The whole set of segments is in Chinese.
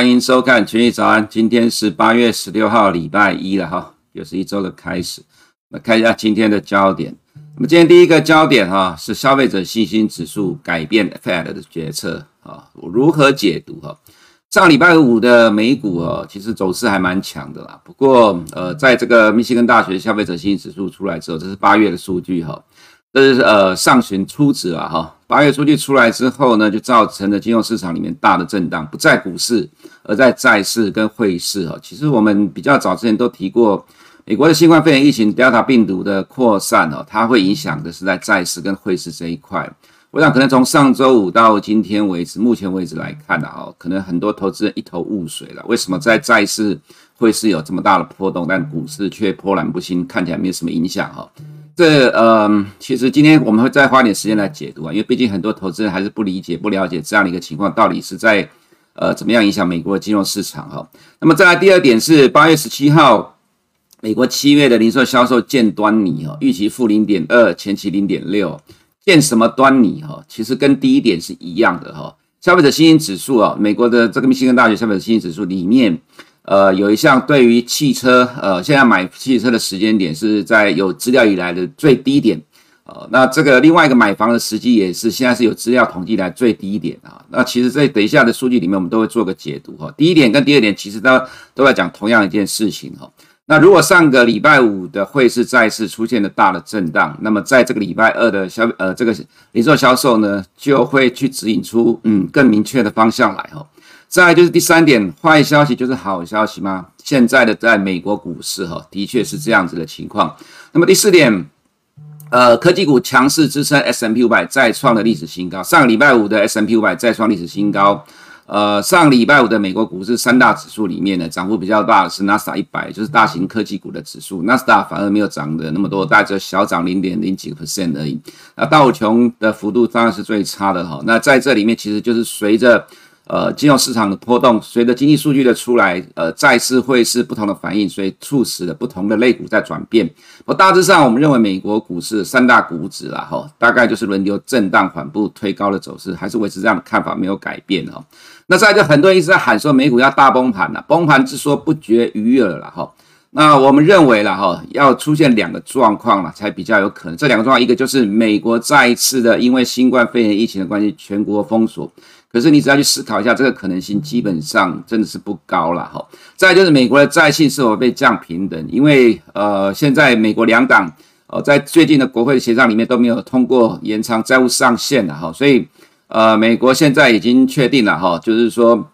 欢迎收看《群益早安》，今天是八月十六号，礼拜一了哈，又是一周的开始。那看一下今天的焦点。那么今天第一个焦点哈是消费者信心指数改变 Fed 的决策啊，如何解读哈？上礼拜五的美股哦，其实走势还蛮强的啦。不过呃，在这个密西根大学消费者信心指数出来之后，这是八月的数据哈。这是呃上旬初值了哈，八月数据出来之后呢，就造成了金融市场里面大的震荡，不在股市，而在债市跟汇市哈。其实我们比较早之前都提过，美国的新冠肺炎疫情 Delta 病毒的扩散哦，它会影响的是在债市跟汇市这一块。我想可能从上周五到今天为止，目前为止来看的哈，可能很多投资人一头雾水了。为什么在债市、汇市有这么大的波动，但股市却波澜不兴，看起来没有什么影响哈？这呃，其实今天我们会再花点时间来解读啊，因为毕竟很多投资人还是不理解、不了解这样的一个情况到底是在呃怎么样影响美国的金融市场哈。那么再来第二点是八月十七号，美国七月的零售销售见端倪哈，预期负零点二，前期零点六，见什么端倪哈？其实跟第一点是一样的哈。消费者信心指数啊，美国的这个密西根大学消费者信心指数里面。呃，有一项对于汽车，呃，现在买汽车的时间点是在有资料以来的最低点，呃，那这个另外一个买房的时机也是现在是有资料统计来最低点啊。那其实，在等一下的数据里面，我们都会做个解读哈。第一点跟第二点其实都都在讲同样一件事情哈。那如果上个礼拜五的汇市再次出现了大的震荡，那么在这个礼拜二的销呃这个零售销售呢，就会去指引出嗯更明确的方向来哈。再就是第三点，坏消息就是好消息吗？现在的在美国股市哈，的确是这样子的情况。那么第四点，呃，科技股强势支撑 S M P 五百再创了历史新高。上个礼拜五的 S M P 五百再创历史新高。呃，上礼拜五的美国股市三大指数里面呢，涨幅比较大的是 NASA 一百，就是大型科技股的指数。N A S A 反而没有涨的那么多，大概只有小涨零点零几个 percent 而已。那道琼的幅度当然是最差的哈。那在这里面其实就是随着。呃，金融市场的波动，随着经济数据的出来，呃，债市会是不同的反应，所以促使了不同的类股在转变。我大致上，我们认为美国股市三大股指啦，哈，大概就是轮流震荡、缓步推高的走势，还是维持这样的看法没有改变哈。那再就很多人一直在喊说美股要大崩盘了，崩盘之说不绝于耳了哈。那我们认为了哈，要出现两个状况了才比较有可能。这两个状况，一个就是美国再一次的因为新冠肺炎疫情的关系，全国封锁。可是你只要去思考一下，这个可能性基本上真的是不高了哈。再就是美国的债信是否被降平等，因为呃现在美国两党呃在最近的国会协商里面都没有通过延长债务上限了哈，所以呃美国现在已经确定了哈，就是说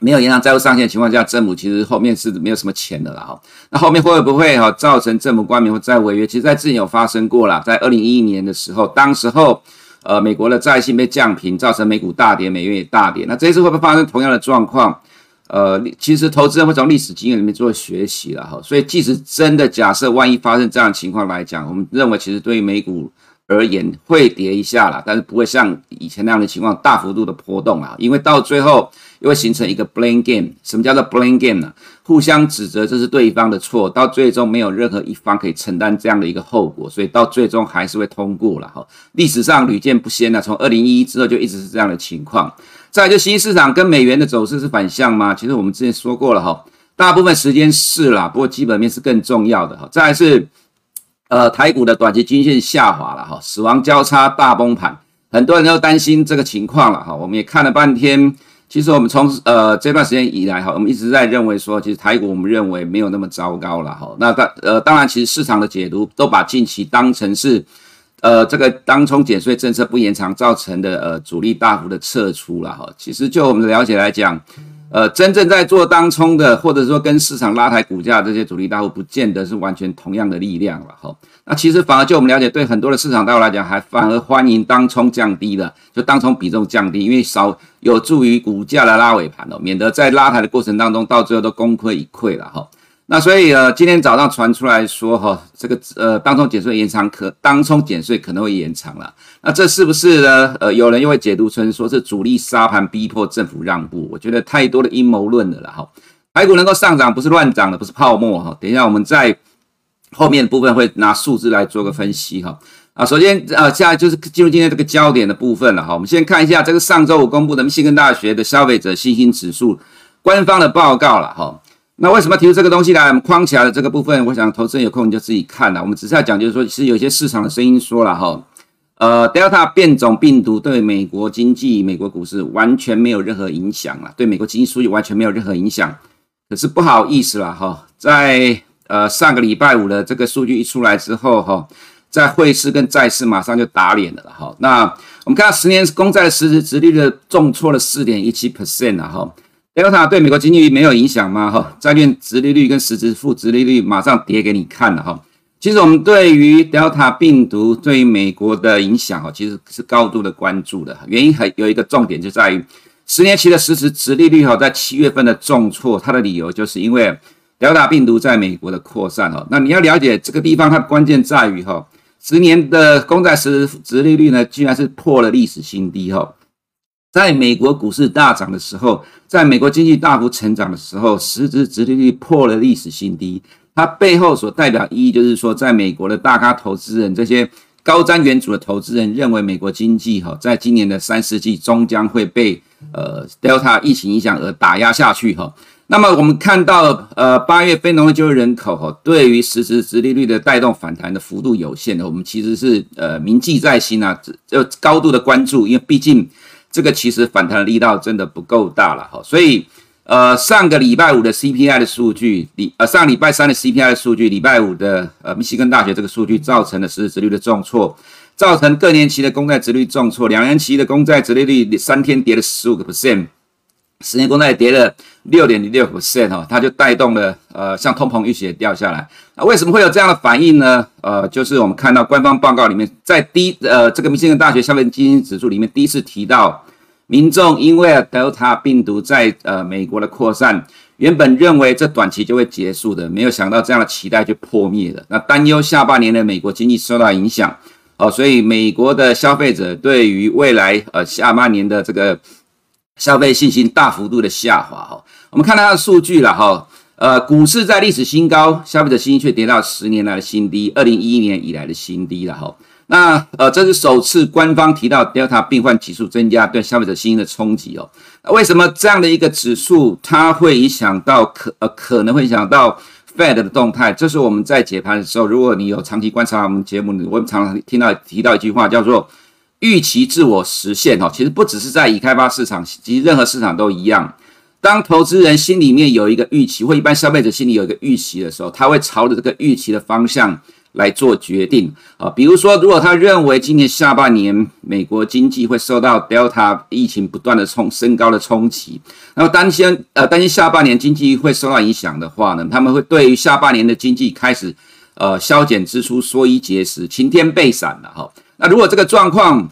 没有延长债务上限的情况下，政府其实后面是没有什么钱的了哈。那后面会不会哈造成政府官员或债务违约？其实在之前有发生过了，在二零一一年的时候，当时候。呃，美国的债信被降平，造成美股大跌，美元也大跌。那这一次会不会发生同样的状况？呃，其实投资人会从历史经验里面做学习了哈。所以，即使真的假设万一发生这样的情况来讲，我们认为其实对于美股而言会跌一下啦，但是不会像以前那样的情况大幅度的波动啊，因为到最后。又会形成一个 blame game。什么叫做 blame game 呢？互相指责，这是对方的错，到最终没有任何一方可以承担这样的一个后果，所以到最终还是会通过了哈。历史上屡见不鲜呢，从二零一一之后就一直是这样的情况。再来就新市场跟美元的走势是反向吗？其实我们之前说过了哈，大部分时间是啦，不过基本面是更重要的哈。再来是呃台股的短期均线下滑了哈，死亡交叉大崩盘，很多人都担心这个情况了哈。我们也看了半天。其实我们从呃这段时间以来哈，我们一直在认为说，其实台股我们认为没有那么糟糕了哈。那当呃当然，其实市场的解读都把近期当成是呃这个当冲减税政策不延长造成的呃主力大幅的撤出了哈。其实就我们的了解来讲。呃，真正在做当冲的，或者说跟市场拉抬股价这些主力大户，不见得是完全同样的力量了哈。那其实反而就我们了解，对很多的市场大户来讲，还反而欢迎当冲降低了，就当冲比重降低，因为少有助于股价的拉尾盘哦，免得在拉抬的过程当中，到最后都功亏一篑了哈。那所以呃，今天早上传出来说哈，这个呃，当冲减税延长可当冲减税可能会延长了。那这是不是呢？呃，有人又会解读成说是主力杀盘逼迫政府让步。我觉得太多的阴谋论了啦哈。台股能够上涨不是乱涨的，不是泡沫哈。等一下我们在后面部分会拿数字来做个分析哈。啊，首先呃，现在就是进入今天这个焦点的部分了哈。我们先看一下这个上周五公布的密西根大学的消费者信心指数。官方的报告了哈。那为什么提出这个东西呢？框起来的这个部分，我想投资人有空你就自己看了。我们只是要讲，就是说，其实有些市场的声音说了哈，呃，Delta 变种病毒对美国经济、美国股市完全没有任何影响了，对美国经济数据完全没有任何影响。可是不好意思了哈，在呃上个礼拜五的这个数据一出来之后哈，在汇市跟债市马上就打脸了哈。那我们看到十年公债的实质殖利率重挫了四点一七 percent 了哈。Delta 对美国经济没有影响吗？哈，债券殖利率跟实质负殖利率马上跌给你看了哈。其实我们对于 Delta 病毒对于美国的影响哈，其实是高度的关注的。原因还有一个重点就在于十年期的实质殖利率哈，在七月份的重挫，它的理由就是因为 Delta 病毒在美国的扩散哈。那你要了解这个地方，它关键在于哈，十年的公债实质利率呢，居然是破了历史新低哈。在美国股市大涨的时候，在美国经济大幅成长的时候，实质殖利率破了历史新低。它背后所代表意义就是说，在美国的大咖投资人，这些高瞻远瞩的投资人认为，美国经济哈，在今年的三四季终将会被呃 Delta 疫情影响而打压下去哈。那么我们看到呃八月非农业就业人口哈，对于实质殖利率的带动反弹的幅度有限的，我们其实是呃铭记在心啊，就高度的关注，因为毕竟。这个其实反弹的力道真的不够大了哈，所以呃上个礼拜五的 CPI 的数据，礼呃上礼拜三的 CPI 的数据，礼拜五的呃密西根大学这个数据造成了实质殖率的重挫，造成各年期的公债殖率重挫，两年期的公债殖利率三天跌了十五个 percent，十年公债跌了六点零六 percent 哈，它就带动了呃像通膨预期也掉下来。那为什么会有这样的反应呢？呃，就是我们看到官方报告里面，在第呃这个密歇根大学消费信心指数里面第一次提到，民众因为 Delta 病毒在呃美国的扩散，原本认为这短期就会结束的，没有想到这样的期待就破灭了。那担忧下半年的美国经济受到影响，哦，所以美国的消费者对于未来呃下半年的这个消费信心大幅度的下滑哈。我们看到它的数据了哈。呃，股市在历史新高，消费者信心却跌到十年来的新低，二零一一年以来的新低了哈。那呃，这是首次官方提到 Delta 病患指数增加对消费者信心的冲击哦。那为什么这样的一个指数它会影响到可呃可能会影响到 Fed 的动态？这是我们在解盘的时候，如果你有长期观察我们节目，我们常常听到提到一句话叫做预期自我实现哈。其实不只是在已开发市场，其实任何市场都一样。当投资人心里面有一个预期，或一般消费者心里有一个预期的时候，他会朝着这个预期的方向来做决定啊。比如说，如果他认为今年下半年美国经济会受到 Delta 疫情不断的冲升高的冲击，那么担心呃担心下半年经济会受到影响的话呢，他们会对于下半年的经济开始呃削减支出、缩衣节食、晴天备伞了哈。那如果这个状况，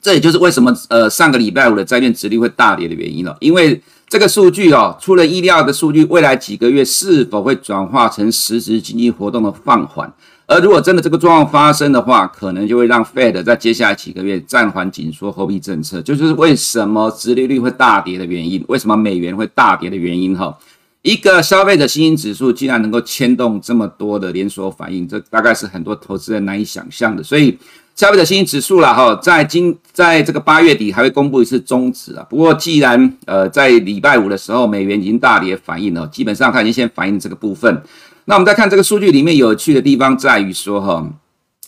这也就是为什么呃上个礼拜五的债券殖利率会大跌的原因了，因为。这个数据哦，出了意料的数据，未来几个月是否会转化成实质经济活动的放缓？而如果真的这个状况发生的话，可能就会让 Fed 在接下来几个月暂缓紧缩货币政策，就是为什么殖利率会大跌的原因，为什么美元会大跌的原因哈。一个消费者信心指数竟然能够牵动这么多的连锁反应，这大概是很多投资人难以想象的，所以。消费者信心指数了哈，在今在这个八月底还会公布一次终值啊。不过既然呃在礼拜五的时候美元已经大跌反应了，基本上它已经先反映这个部分。那我们再看这个数据里面有趣的地方在于说哈，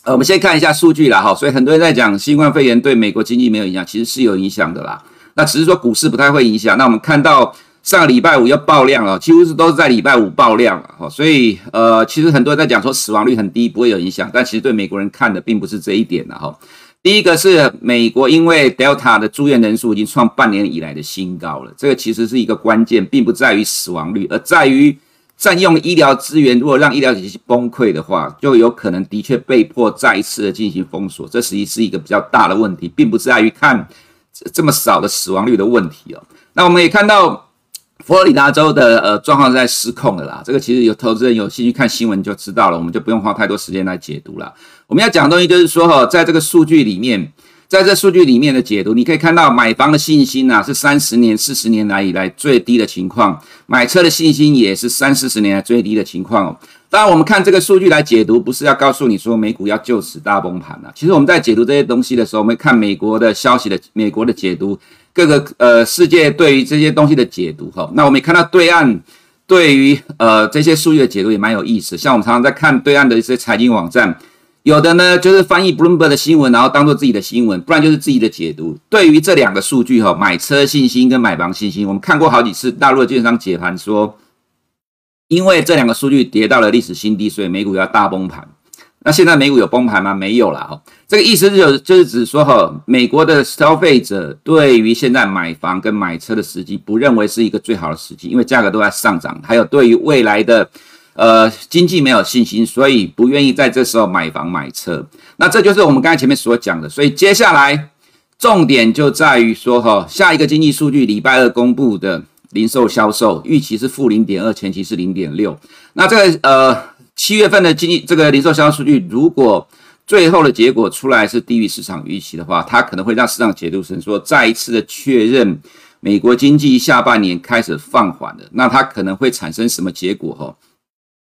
呃我们先看一下数据了哈。所以很多人在讲新冠肺炎对美国经济没有影响，其实是有影响的啦。那只是说股市不太会影响。那我们看到。上个礼拜五要爆量了，几乎是都是在礼拜五爆量了哈，所以呃，其实很多人在讲说死亡率很低，不会有影响，但其实对美国人看的并不是这一点了哈。第一个是美国因为 Delta 的住院人数已经创半年以来的新高了，这个其实是一个关键，并不在于死亡率，而在于占用医疗资源。如果让医疗体系崩溃的话，就有可能的确被迫再一次的进行封锁，这实际是一个比较大的问题，并不在于看这么少的死亡率的问题哦。那我们也看到。佛罗里达州的呃状况是在失控的啦，这个其实有投资人有兴趣看新闻就知道了，我们就不用花太多时间来解读了。我们要讲的东西就是说哈，在这个数据里面，在这数据里面的解读，你可以看到买房的信心呐、是三十年、四十年来以来最低的情况；买车的信心也是三四十年来最低的情况哦。当然，我们看这个数据来解读，不是要告诉你说美股要就此大崩盘了。其实我们在解读这些东西的时候，我们看美国的消息的美国的解读，各个呃世界对于这些东西的解读哈。那我们也看到对岸对于呃这些数据的解读也蛮有意思。像我们常常在看对岸的一些财经网站。有的呢，就是翻译 Bloomberg 的新闻，然后当做自己的新闻，不然就是自己的解读。对于这两个数据哈，买车信心跟买房信心，我们看过好几次大陆的券商解盘说，因为这两个数据跌到了历史新低，所以美股要大崩盘。那现在美股有崩盘吗？没有了哈。这个意思就是就是指说哈，美国的消费者对于现在买房跟买车的时机，不认为是一个最好的时机，因为价格都在上涨，还有对于未来的。呃，经济没有信心，所以不愿意在这时候买房买车。那这就是我们刚才前面所讲的。所以接下来重点就在于说，哈，下一个经济数据礼拜二公布的零售销售预期是负零点二，前期是零点六。那这个呃七月份的经济这个零售销售数据，如果最后的结果出来是低于市场预期的话，它可能会让市场解读成说再一次的确认美国经济下半年开始放缓了。那它可能会产生什么结果？哈？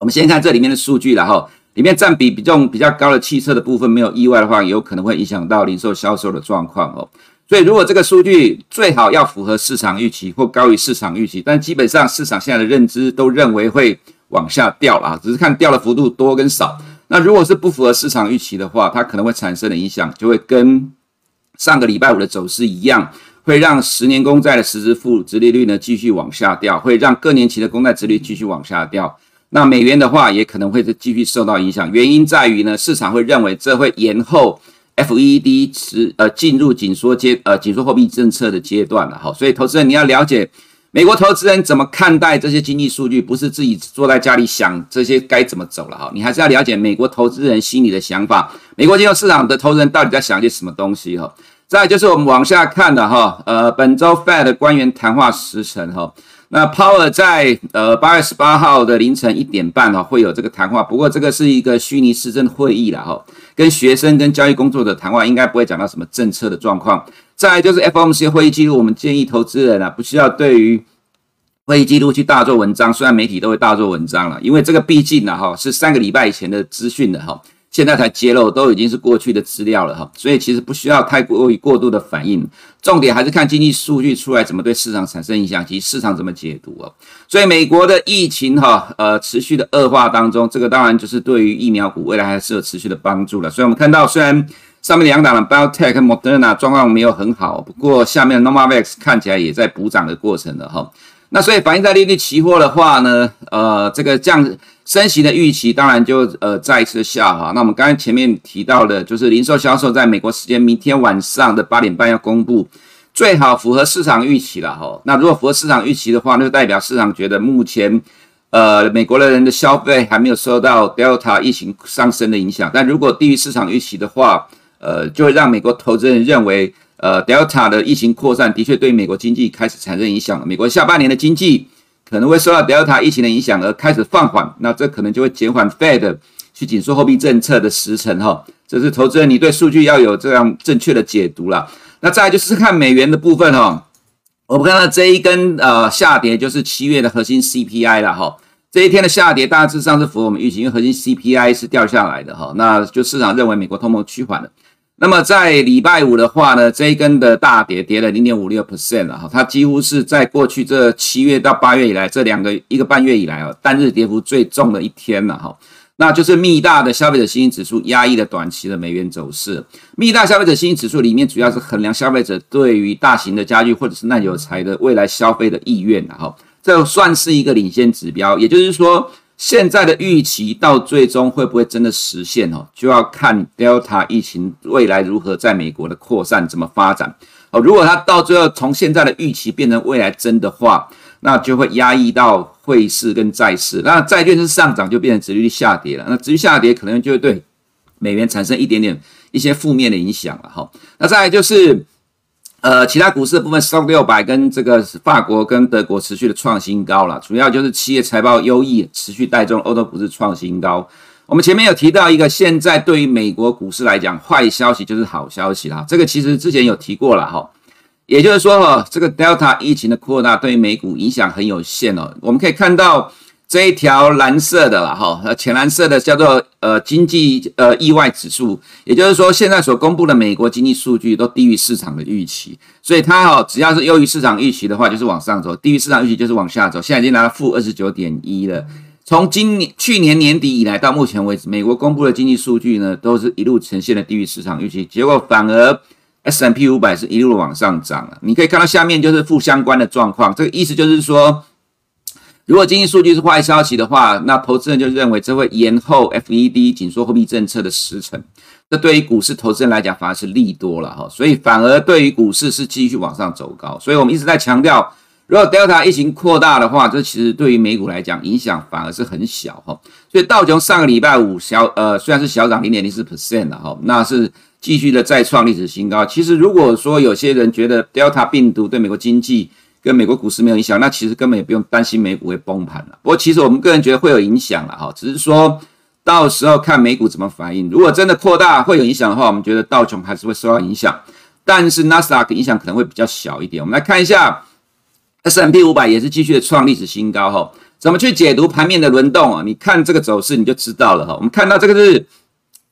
我们先看这里面的数据，然后里面占比比重比较高的汽车的部分，没有意外的话，有可能会影响到零售销售的状况哦。所以如果这个数据最好要符合市场预期或高于市场预期，但基本上市场现在的认知都认为会往下掉了啊，只是看掉的幅度多跟少。那如果是不符合市场预期的话，它可能会产生的影响就会跟上个礼拜五的走势一样，会让十年公债的实质负值利率呢继续往下掉，会让各年期的公债值率继续往下掉。那美元的话，也可能会继续受到影响。原因在于呢，市场会认为这会延后 FED 持呃进入紧缩阶呃紧缩货币政策的阶段了哈。所以投资人你要了解美国投资人怎么看待这些经济数据，不是自己坐在家里想这些该怎么走了哈。你还是要了解美国投资人心里的想法，美国金融市场的投资人到底在想些什么东西哈。再就是我们往下看的哈，呃，本周 Fed 的官员谈话时程哈。那 Powell 在呃八月十八号的凌晨一点半哈会有这个谈话，不过这个是一个虚拟市政会议了哈，跟学生跟交易工作者谈话，应该不会讲到什么政策的状况。再来就是 FOMC 会议记录，我们建议投资人啊不需要对于会议记录去大做文章，虽然媒体都会大做文章了，因为这个毕竟呢哈是三个礼拜以前的资讯的哈。现在才揭露，都已经是过去的资料了哈，所以其实不需要太过于过度的反应，重点还是看经济数据出来怎么对市场产生影响及市场怎么解读哦。所以美国的疫情哈，呃，持续的恶化当中，这个当然就是对于疫苗股未来还是有持续的帮助了。所以我们看到，虽然上面两档的 BioTech 和 Moderna 状况没有很好，不过下面的 Novavax 看起来也在补涨的过程了哈。那所以反映在利率期货的话呢，呃，这个降。升息的预期当然就呃再一次下滑。那我们刚才前面提到的，就是零售销售在美国时间明天晚上的八点半要公布，最好符合市场预期了哈。那如果符合市场预期的话，那就代表市场觉得目前呃美国的人的消费还没有受到 Delta 疫情上升的影响。但如果低于市场预期的话，呃，就会让美国投资人认为呃 Delta 的疫情扩散的确对美国经济开始产生影响了。美国下半年的经济。可能会受到 Delta 疫情的影响而开始放缓，那这可能就会减缓 Fed 去紧缩货币政策的时程哈。这是投资人你对数据要有这样正确的解读了。那再来就是看美元的部分哈，我们看到这一根呃下跌就是七月的核心 CPI 了哈。这一天的下跌大致上是符合我们预期，因为核心 CPI 是掉下来的哈，那就市场认为美国通膨趋缓了。那么在礼拜五的话呢，这一根的大跌跌了零点五六 percent 了哈，它几乎是在过去这七月到八月以来这两个一个半月以来啊，单日跌幅最重的一天了哈。那就是密大的消费者信心指数压抑了短期的美元走势。密大消费者信心指数里面主要是衡量消费者对于大型的家具或者是耐久材的未来消费的意愿哈，这算是一个领先指标，也就是说。现在的预期到最终会不会真的实现哦？就要看 Delta 疫情未来如何在美国的扩散怎么发展哦。如果它到最后从现在的预期变成未来真的话，那就会压抑到汇市跟债市。那债券是上涨，就变成殖利率下跌了。那殖利率下跌可能就会对美元产生一点点一些负面的影响了哈。那再来就是。呃，其他股市的部分 stop 六百跟这个法国跟德国持续的创新高了，主要就是企业财报优异，持续带动欧洲股市创新高。我们前面有提到一个，现在对于美国股市来讲，坏消息就是好消息啦。这个其实之前有提过了哈，也就是说哈，这个 Delta 疫情的扩大对于美股影响很有限哦。我们可以看到这一条蓝色的啦哈，浅蓝色的叫做呃经济呃意外指数，也就是说现在所公布的美国经济数据都低于市场的预期，所以它哈只要是优于市场预期的话，就是往上走；低于市场预期就是往下走。现在已经拿到负二十九点一了。从今年去年年底以来到目前为止，美国公布的经济数据呢，都是一路呈现了低于市场预期，结果反而 S&P 五百是一路往上涨了。你可以看到下面就是负相关的状况，这个意思就是说，如果经济数据是坏消息的话，那投资人就认为这会延后 FED 紧缩货币政策的时程，这对于股市投资人来讲反而是利多了哈，所以反而对于股市是继续往上走高。所以我们一直在强调。如果 Delta 疫情扩大的话，这其实对于美股来讲影响反而是很小哈。所以道琼上个礼拜五小呃虽然是小涨零点零四 percent 了哈，那是继续的再创历史新高。其实如果说有些人觉得 Delta 病毒对美国经济跟美国股市没有影响，那其实根本也不用担心美股会崩盘了。不过其实我们个人觉得会有影响了哈，只是说到时候看美股怎么反应。如果真的扩大会有影响的话，我们觉得道琼还是会受到影响，但是纳斯达克影响可能会比较小一点。我们来看一下。S M P 五百也是继续的创历史新高哈，怎么去解读盘面的轮动啊？你看这个走势你就知道了哈。我们看到这个是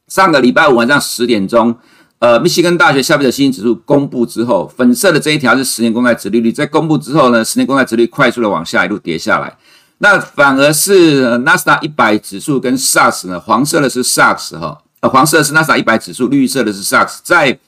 上个礼拜五晚上十点钟，呃，密西根大学消费者信心指数公布之后，粉色的这一条是十年公债殖利率，在公布之后呢，十年公债殖利率快速的往下一路跌下来，那反而是纳斯达一百指数跟 SARS 呢，黄色的是 SARS 哈，呃，黄色的是纳斯达一百指数，绿色的是 SARS，在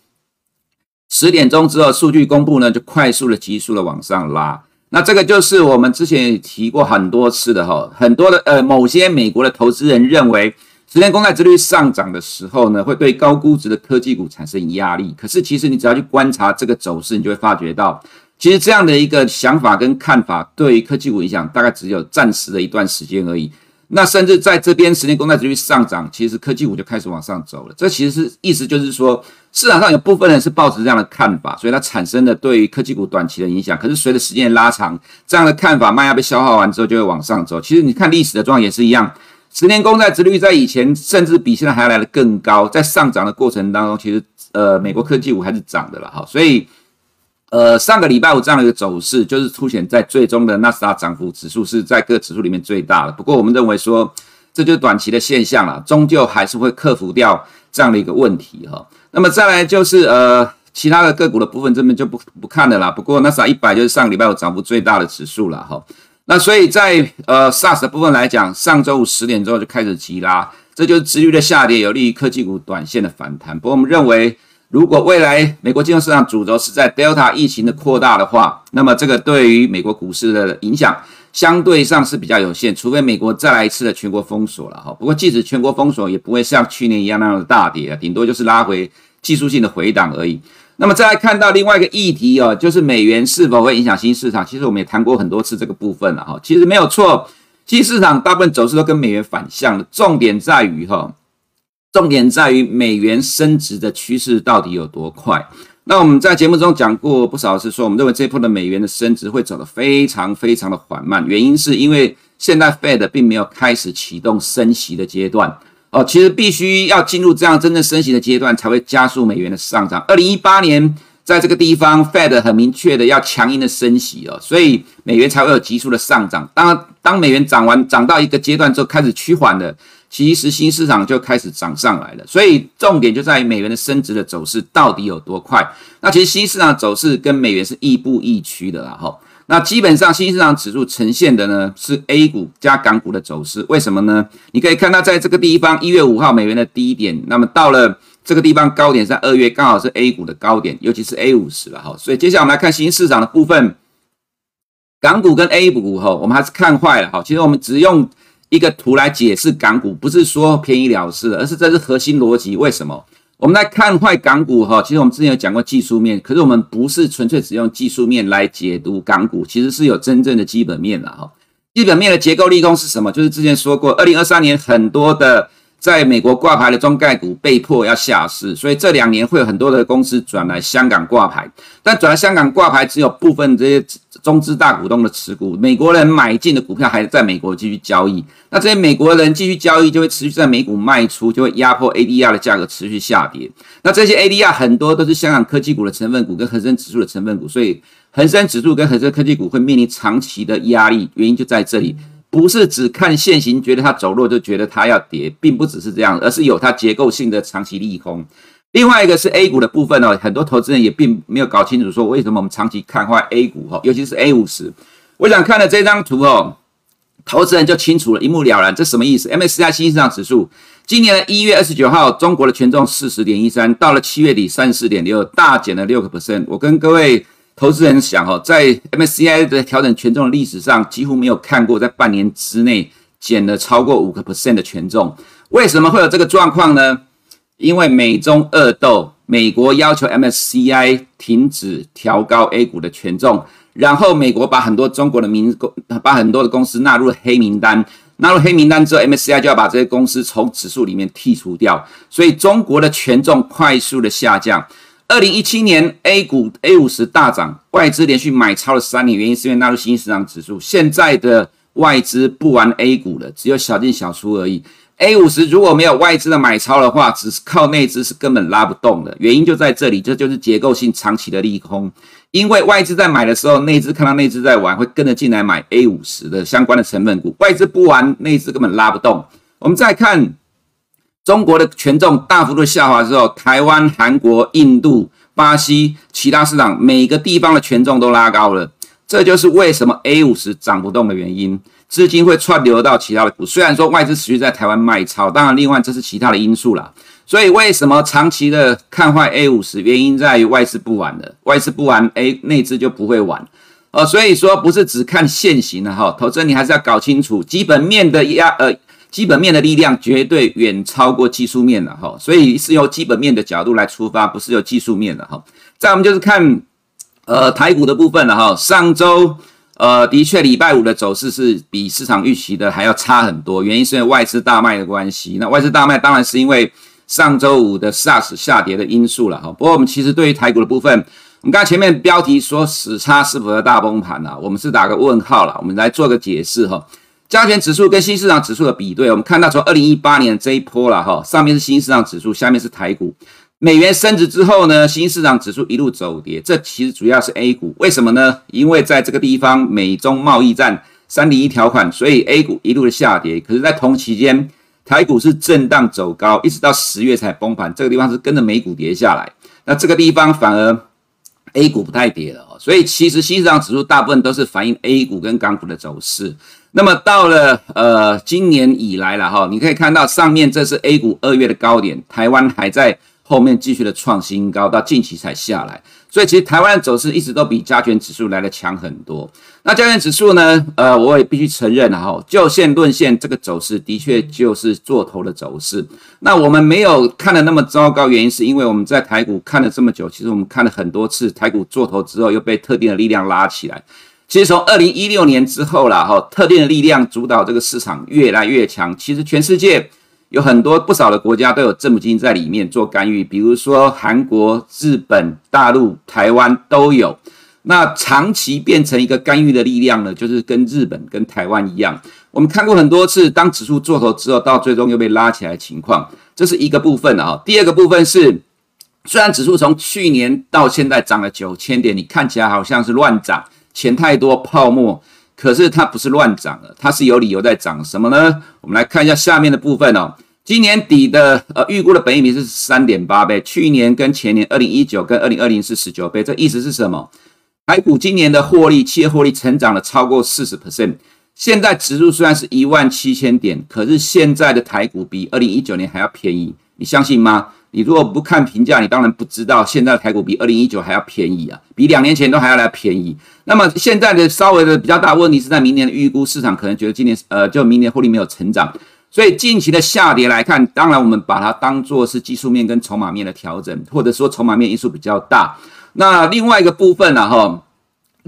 十点钟之后数据公布呢，就快速的急速的往上拉。那这个就是我们之前也提过很多次的哈，很多的呃某些美国的投资人认为，十年公债殖率上涨的时候呢，会对高估值的科技股产生压力。可是其实你只要去观察这个走势，你就会发觉到，其实这样的一个想法跟看法对于科技股影响大概只有暂时的一段时间而已。那甚至在这边十年公债殖率上涨，其实科技股就开始往上走了。这其实是意思就是说，市场上有部分人是抱持这样的看法，所以它产生了对于科技股短期的影响。可是随着时间拉长，这样的看法卖压被消耗完之后，就会往上走。其实你看历史的状况也是一样，十年公债殖率在以前甚至比现在还要来得更高，在上涨的过程当中，其实呃美国科技股还是涨的了哈。所以。呃，上个礼拜五这样的一个走势，就是凸显在最终的纳斯达涨幅指数是在各指数里面最大的。不过，我们认为说，这就是短期的现象了，终究还是会克服掉这样的一个问题哈。那么再来就是呃，其他的个股的部分这边就不不看了啦。不过纳斯达一百就是上个礼拜五涨幅最大的指数了哈。那所以在呃 SARS 的部分来讲，上周五十点之后就开始急拉，这就是殖率的下跌有利于科技股短线的反弹。不过我们认为。如果未来美国金融市场主轴是在 Delta 疫情的扩大的话，那么这个对于美国股市的影响相对上是比较有限，除非美国再来一次的全国封锁了哈。不过即使全国封锁，也不会像去年一样那样的大跌啊，顶多就是拉回技术性的回档而已。那么再来看到另外一个议题哦，就是美元是否会影响新市场？其实我们也谈过很多次这个部分了哈。其实没有错，新市场大部分走势都跟美元反向的，重点在于哈。重点在于美元升值的趋势到底有多快？那我们在节目中讲过不少次，说我们认为这一波的美元的升值会走得非常非常的缓慢，原因是因为现在 Fed 并没有开始启动升息的阶段哦，其实必须要进入这样真正升息的阶段，才会加速美元的上涨。二零一八年在这个地方，Fed 很明确的要强硬的升息哦，所以美元才会有急速的上涨。当当美元涨完涨到一个阶段之后，开始趋缓了。其实新市场就开始涨上来了，所以重点就在于美元的升值的走势到底有多快。那其实新市场走势跟美元是亦步亦趋的啦，哈。那基本上新市场指数呈现的呢是 A 股加港股的走势，为什么呢？你可以看到在这个地方一月五号美元的低点，那么到了这个地方高点在二月，刚好是 A 股的高点，尤其是 A 五十了哈。所以接下来我们来看新市场的部分，港股跟 A 股哈，我们还是看坏了哈。其实我们只用。一个图来解释港股，不是说便宜了事，而是这是核心逻辑。为什么？我们来看坏港股哈，其实我们之前有讲过技术面，可是我们不是纯粹只用技术面来解读港股，其实是有真正的基本面的哈。基本面的结构利空是什么？就是之前说过，二零二三年很多的在美国挂牌的中概股被迫要下市，所以这两年会有很多的公司转来香港挂牌，但转来香港挂牌只有部分这些中资大股东的持股，美国人买进的股票还是在美国继续交易，那这些美国人继续交易就会持续在美股卖出，就会压迫 ADR 的价格持续下跌。那这些 ADR 很多都是香港科技股的成分股跟恒生指数的成分股，所以恒生指数跟恒生科技股会面临长期的压力，原因就在这里。不是只看现行，觉得它走弱就觉得它要跌，并不只是这样，而是有它结构性的长期利空。另外一个是 A 股的部分哦，很多投资人也并没有搞清楚说为什么我们长期看坏 A 股哈，尤其是 A 五十。我想看了这张图哦，投资人就清楚了，一目了然，这什么意思？MSCI 新兴市场指数今年的一月二十九号，中国的权重四十点一三，到了七月底三十四点六，大减了六个 percent。我跟各位。投资人想哦，在 MSCI 的调整权重的历史上，几乎没有看过在半年之内减了超过五个 percent 的权重。为什么会有这个状况呢？因为美中恶斗，美国要求 MSCI 停止调高 A 股的权重，然后美国把很多中国的民公，把很多的公司纳入黑名单。纳入黑名单之后，MSCI 就要把这些公司从指数里面剔除掉，所以中国的权重快速的下降。二零一七年 A 股 A 五十大涨，外资连续买超了三年，原因是因为纳入新兴市场指数。现在的外资不玩 A 股了，只有小进小出而已。A 五十如果没有外资的买超的话，只是靠内资是根本拉不动的。原因就在这里，这就是结构性长期的利空。因为外资在买的时候，内资看到内资在玩，会跟着进来买 A 五十的相关的成分股。外资不玩，内资根本拉不动。我们再看。中国的权重大幅度下滑之后，台湾、韩国、印度、巴西其他市场每个地方的权重都拉高了，这就是为什么 A 五十涨不动的原因。资金会串流到其他的股，虽然说外资持续在台湾卖超，当然另外这是其他的因素啦。所以为什么长期的看坏 A 五十？原因在于外资不玩了，外资不玩，A 内资就不会玩。呃，所以说不是只看现行的哈，投资你还是要搞清楚基本面的压呃。基本面的力量绝对远超过技术面的哈，所以是由基本面的角度来出发，不是由技术面的哈。再我们就是看呃台股的部分了哈，上周呃的确礼拜五的走势是比市场预期的还要差很多，原因是因为外资大卖的关系。那外资大卖当然是因为上周五的 SARS 下跌的因素了哈。不过我们其实对于台股的部分，我们刚才前面标题说死叉是否要大崩盘呢？我们是打个问号了，我们来做个解释哈。加权指数跟新市场指数的比对，我们看到从二零一八年这一波了哈，上面是新市场指数，下面是台股。美元升值之后呢，新市场指数一路走跌，这其实主要是 A 股，为什么呢？因为在这个地方美中贸易战三零一条款，所以 A 股一路的下跌。可是，在同期间，台股是震荡走高，一直到十月才崩盘，这个地方是跟着美股跌下来。那这个地方反而 A 股不太跌了，所以其实新市场指数大部分都是反映 A 股跟港股的走势。那么到了呃今年以来了哈，你可以看到上面这是 A 股二月的高点，台湾还在后面继续的创新高，到近期才下来，所以其实台湾的走势一直都比加权指数来的强很多。那加权指数呢，呃，我也必须承认哈，就线论线这个走势的确就是做头的走势。那我们没有看的那么糟糕，原因是因为我们在台股看了这么久，其实我们看了很多次台股做头之后又被特定的力量拉起来。其实从二零一六年之后啦，哈，特定的力量主导这个市场越来越强。其实全世界有很多不少的国家都有政府基金在里面做干预，比如说韩国、日本、大陆、台湾都有。那长期变成一个干预的力量呢，就是跟日本、跟台湾一样。我们看过很多次，当指数做头之后，到最终又被拉起来的情况，这是一个部分啊。第二个部分是，虽然指数从去年到现在涨了九千点，你看起来好像是乱涨。钱太多泡沫，可是它不是乱涨的，它是有理由在涨什么呢？我们来看一下下面的部分哦。今年底的呃预估的本益比是三点八倍，去年跟前年二零一九跟二零二零是十九倍，这意思是什么？台股今年的获利，企业获利成长了超过四十 percent。现在指数虽然是一万七千点，可是现在的台股比二零一九年还要便宜，你相信吗？你如果不看评价，你当然不知道现在的台股比二零一九还要便宜啊，比两年前都还要来便宜。那么现在的稍微的比较大问题是在明年的预估，市场可能觉得今年呃就明年获利没有成长，所以近期的下跌来看，当然我们把它当做是技术面跟筹码面的调整，或者说筹码面因素比较大。那另外一个部分呢，哈。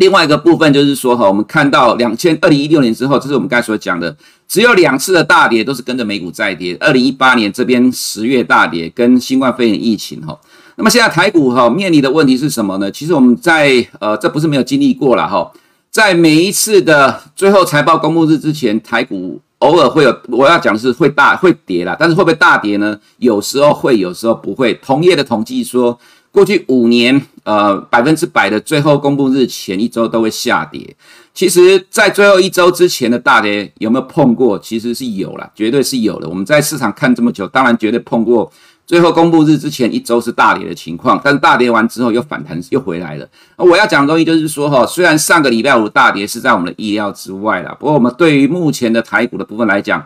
另外一个部分就是说哈，我们看到两千二零一六年之后，这是我们刚才所讲的，只有两次的大跌都是跟着美股在跌。二零一八年这边十月大跌，跟新冠肺炎疫情哈。那么现在台股哈面临的问题是什么呢？其实我们在呃，这不是没有经历过了哈，在每一次的最后财报公布日之前，台股偶尔会有，我要讲的是会大会跌啦，但是会不会大跌呢？有时候会，有时候不会。同业的统计说。过去五年，呃，百分之百的最后公布日前一周都会下跌。其实，在最后一周之前的大跌有没有碰过？其实是有啦，绝对是有的。我们在市场看这么久，当然绝对碰过最后公布日之前一周是大跌的情况。但是大跌完之后又反弹，又回来了。我要讲的东西就是说，哈，虽然上个礼拜五大跌是在我们的意料之外啦，不过我们对于目前的台股的部分来讲，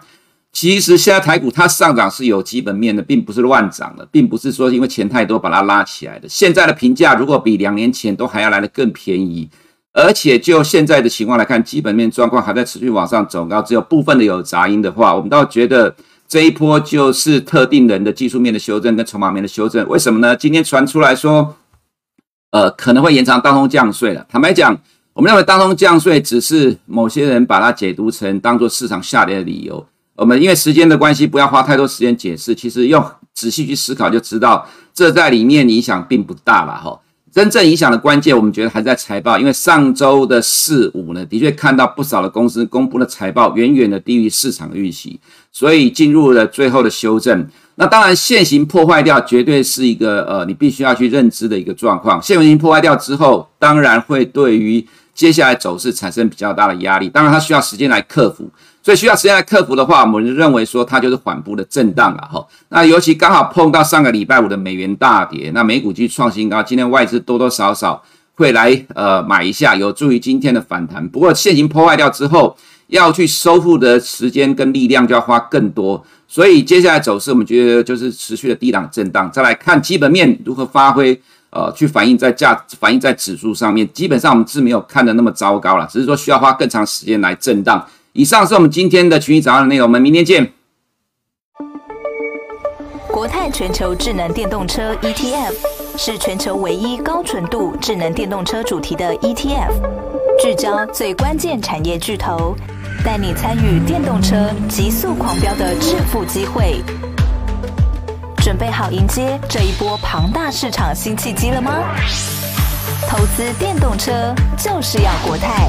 其实现在台股它上涨是有基本面的，并不是乱涨的，并不是说因为钱太多把它拉起来的。现在的评价如果比两年前都还要来得更便宜，而且就现在的情况来看，基本面状况还在持续往上走高，只有部分的有杂音的话，我们倒觉得这一波就是特定人的技术面的修正跟筹码面的修正。为什么呢？今天传出来说，呃，可能会延长当中降税了。坦白讲，我们认为当中降税只是某些人把它解读成当做市场下跌的理由。我们因为时间的关系，不要花太多时间解释。其实用仔细去思考就知道，这在里面影响并不大了哈。真正影响的关键，我们觉得还在财报。因为上周的四五呢，的确看到不少的公司公布的财报远远的低于市场预期，所以进入了最后的修正。那当然，现行破坏掉绝对是一个呃，你必须要去认知的一个状况。现行破坏掉之后，当然会对于接下来走势产生比较大的压力。当然，它需要时间来克服。所以需要时间来克服的话，我们就认为说它就是缓步的震荡了哈。那尤其刚好碰到上个礼拜五的美元大跌，那美股继续创新高，今天外资多多少少会来呃买一下，有助于今天的反弹。不过现行破坏掉之后，要去收复的时间跟力量就要花更多。所以接下来走势，我们觉得就是持续的低档震荡。再来看基本面如何发挥，呃，去反映在价，反映在指数上面，基本上我们是没有看的那么糟糕了，只是说需要花更长时间来震荡。以上是我们今天的群益早上的内容，我们明天见。国泰全球智能电动车 ETF 是全球唯一高纯度智能电动车主题的 ETF，聚焦最关键产业巨头，带你参与电动车急速狂飙的致富机会。准备好迎接这一波庞大市场新契机了吗？投资电动车就是要国泰。